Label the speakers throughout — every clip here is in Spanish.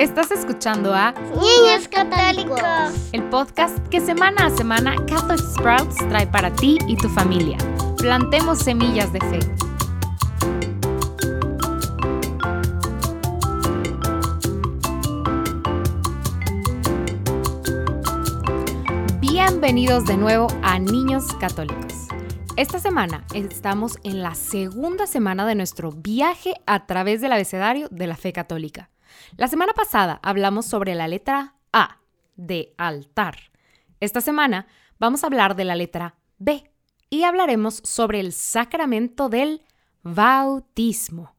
Speaker 1: Estás escuchando a
Speaker 2: Niños Católicos,
Speaker 1: el podcast que semana a semana Catholic Sprouts trae para ti y tu familia. Plantemos semillas de fe. Bienvenidos de nuevo a Niños Católicos. Esta semana estamos en la segunda semana de nuestro viaje a través del abecedario de la fe católica. La semana pasada hablamos sobre la letra A de altar. Esta semana vamos a hablar de la letra B y hablaremos sobre el sacramento del bautismo.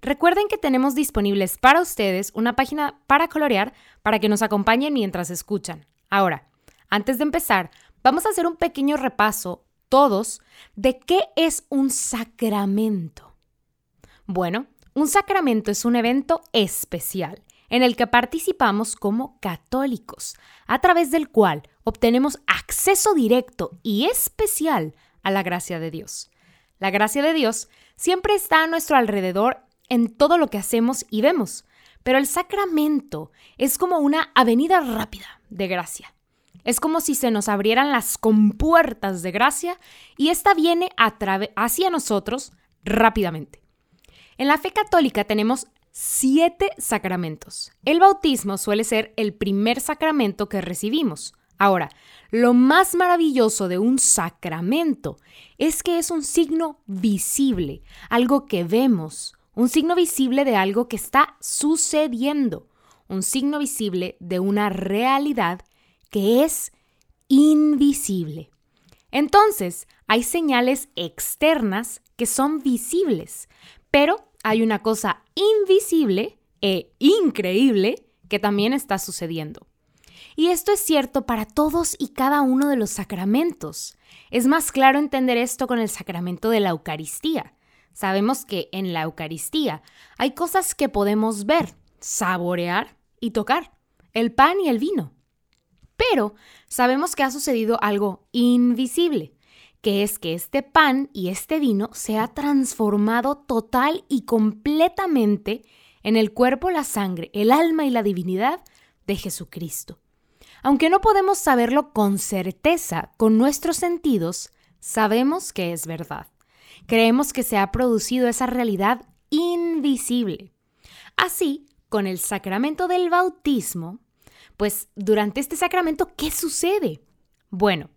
Speaker 1: Recuerden que tenemos disponibles para ustedes una página para colorear para que nos acompañen mientras escuchan. Ahora, antes de empezar, vamos a hacer un pequeño repaso todos de qué es un sacramento. Bueno, un sacramento es un evento especial en el que participamos como católicos, a través del cual obtenemos acceso directo y especial a la gracia de Dios. La gracia de Dios siempre está a nuestro alrededor en todo lo que hacemos y vemos, pero el sacramento es como una avenida rápida de gracia. Es como si se nos abrieran las compuertas de gracia y ésta viene hacia nosotros rápidamente. En la fe católica tenemos siete sacramentos. El bautismo suele ser el primer sacramento que recibimos. Ahora, lo más maravilloso de un sacramento es que es un signo visible, algo que vemos, un signo visible de algo que está sucediendo, un signo visible de una realidad que es invisible. Entonces, hay señales externas que son visibles, pero hay una cosa invisible e increíble que también está sucediendo. Y esto es cierto para todos y cada uno de los sacramentos. Es más claro entender esto con el sacramento de la Eucaristía. Sabemos que en la Eucaristía hay cosas que podemos ver, saborear y tocar, el pan y el vino. Pero sabemos que ha sucedido algo invisible, que es que este pan y este vino se ha transformado total y completamente en el cuerpo, la sangre, el alma y la divinidad de Jesucristo. Aunque no podemos saberlo con certeza con nuestros sentidos, sabemos que es verdad. Creemos que se ha producido esa realidad invisible. Así, con el sacramento del bautismo, pues durante este sacramento, ¿qué sucede? Bueno,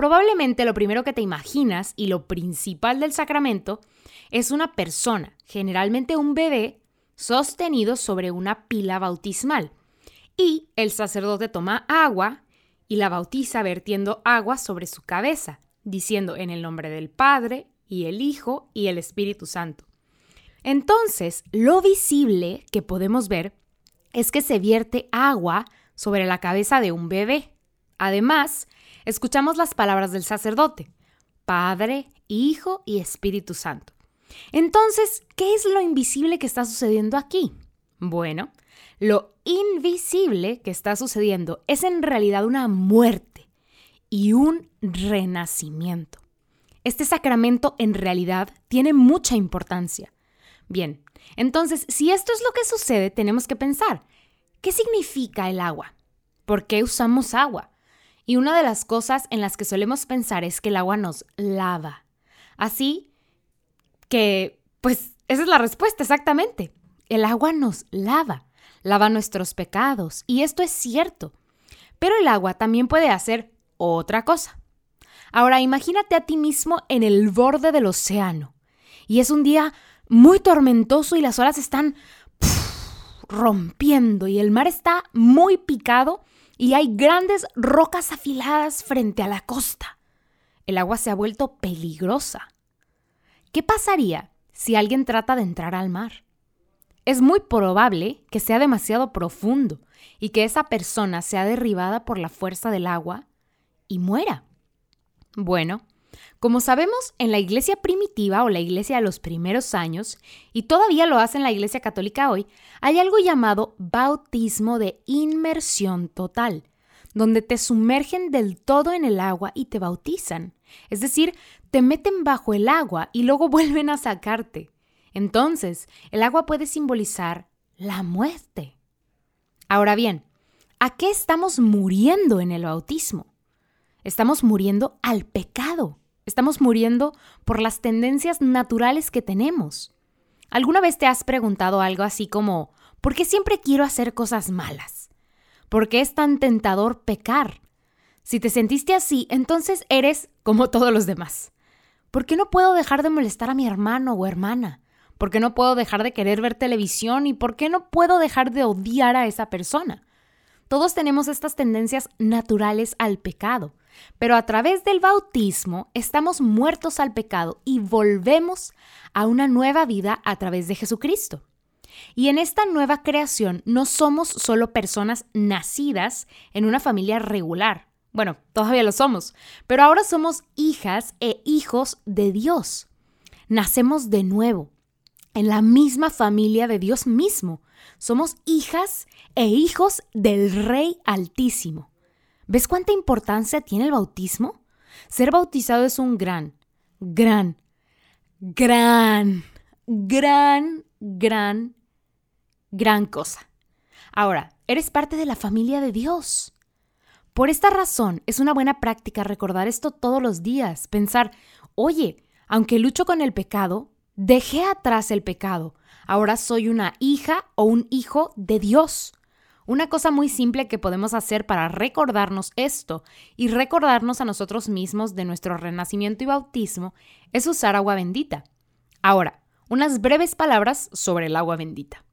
Speaker 1: probablemente lo primero que te imaginas y lo principal del sacramento es una persona, generalmente un bebé, sostenido sobre una pila bautismal. Y el sacerdote toma agua y la bautiza vertiendo agua sobre su cabeza, diciendo en el nombre del Padre y el Hijo y el Espíritu Santo. Entonces, lo visible que podemos ver es que se vierte agua sobre la cabeza de un bebé. Además, escuchamos las palabras del sacerdote, Padre, Hijo y Espíritu Santo. Entonces, ¿qué es lo invisible que está sucediendo aquí? Bueno, lo invisible que está sucediendo es en realidad una muerte y un renacimiento. Este sacramento en realidad tiene mucha importancia. Bien, entonces, si esto es lo que sucede, tenemos que pensar, ¿Qué significa el agua? ¿Por qué usamos agua? Y una de las cosas en las que solemos pensar es que el agua nos lava. Así que, pues, esa es la respuesta exactamente. El agua nos lava, lava nuestros pecados, y esto es cierto. Pero el agua también puede hacer otra cosa. Ahora imagínate a ti mismo en el borde del océano, y es un día muy tormentoso y las olas están rompiendo y el mar está muy picado y hay grandes rocas afiladas frente a la costa. El agua se ha vuelto peligrosa. ¿Qué pasaría si alguien trata de entrar al mar? Es muy probable que sea demasiado profundo y que esa persona sea derribada por la fuerza del agua y muera. Bueno, como sabemos, en la iglesia primitiva o la iglesia de los primeros años, y todavía lo hace en la iglesia católica hoy, hay algo llamado bautismo de inmersión total, donde te sumergen del todo en el agua y te bautizan. Es decir, te meten bajo el agua y luego vuelven a sacarte. Entonces, el agua puede simbolizar la muerte. Ahora bien, ¿a qué estamos muriendo en el bautismo? Estamos muriendo al pecado. Estamos muriendo por las tendencias naturales que tenemos. ¿Alguna vez te has preguntado algo así como, ¿por qué siempre quiero hacer cosas malas? ¿Por qué es tan tentador pecar? Si te sentiste así, entonces eres como todos los demás. ¿Por qué no puedo dejar de molestar a mi hermano o hermana? ¿Por qué no puedo dejar de querer ver televisión? ¿Y por qué no puedo dejar de odiar a esa persona? Todos tenemos estas tendencias naturales al pecado, pero a través del bautismo estamos muertos al pecado y volvemos a una nueva vida a través de Jesucristo. Y en esta nueva creación no somos solo personas nacidas en una familia regular. Bueno, todavía lo somos, pero ahora somos hijas e hijos de Dios. Nacemos de nuevo, en la misma familia de Dios mismo. Somos hijas e hijos del Rey Altísimo. ¿Ves cuánta importancia tiene el bautismo? Ser bautizado es un gran, gran, gran, gran, gran, gran cosa. Ahora, eres parte de la familia de Dios. Por esta razón, es una buena práctica recordar esto todos los días, pensar, oye, aunque lucho con el pecado, dejé atrás el pecado, ahora soy una hija o un hijo de Dios. Una cosa muy simple que podemos hacer para recordarnos esto y recordarnos a nosotros mismos de nuestro renacimiento y bautismo es usar agua bendita. Ahora, unas breves palabras sobre el agua bendita.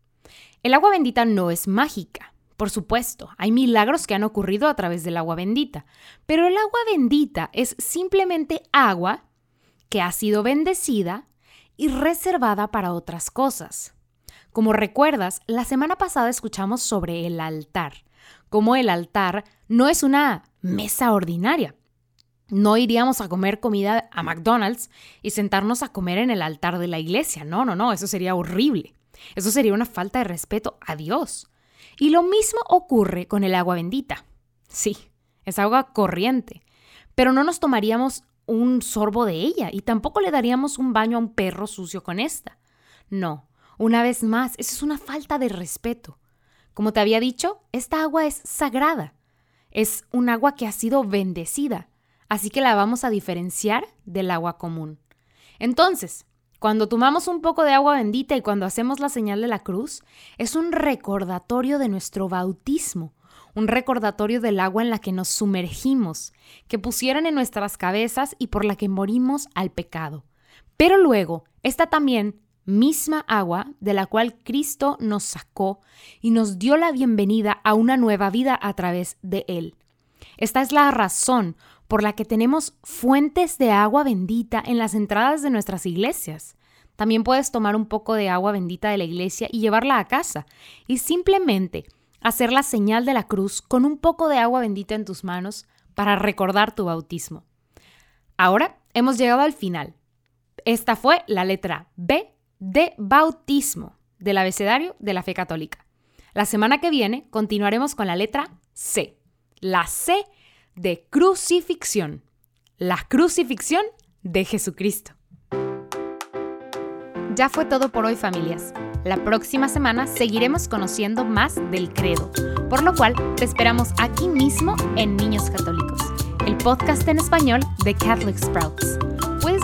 Speaker 1: El agua bendita no es mágica. Por supuesto, hay milagros que han ocurrido a través del agua bendita, pero el agua bendita es simplemente agua que ha sido bendecida y reservada para otras cosas. Como recuerdas, la semana pasada escuchamos sobre el altar, como el altar no es una mesa ordinaria. No iríamos a comer comida a McDonald's y sentarnos a comer en el altar de la iglesia. No, no, no, eso sería horrible. Eso sería una falta de respeto a Dios. Y lo mismo ocurre con el agua bendita. Sí, es agua corriente. Pero no nos tomaríamos un sorbo de ella y tampoco le daríamos un baño a un perro sucio con esta. No, una vez más, eso es una falta de respeto. Como te había dicho, esta agua es sagrada. Es un agua que ha sido bendecida, así que la vamos a diferenciar del agua común. Entonces, cuando tomamos un poco de agua bendita y cuando hacemos la señal de la cruz, es un recordatorio de nuestro bautismo, un recordatorio del agua en la que nos sumergimos, que pusieron en nuestras cabezas y por la que morimos al pecado. Pero luego, esta también misma agua de la cual Cristo nos sacó y nos dio la bienvenida a una nueva vida a través de Él. Esta es la razón por la que tenemos fuentes de agua bendita en las entradas de nuestras iglesias. También puedes tomar un poco de agua bendita de la iglesia y llevarla a casa y simplemente hacer la señal de la cruz con un poco de agua bendita en tus manos para recordar tu bautismo. Ahora hemos llegado al final. Esta fue la letra B de bautismo del abecedario de la fe católica. La semana que viene continuaremos con la letra C, la C de crucifixión, la crucifixión de Jesucristo. Ya fue todo por hoy familias. La próxima semana seguiremos conociendo más del credo, por lo cual te esperamos aquí mismo en Niños Católicos, el podcast en español de Catholic Sprouts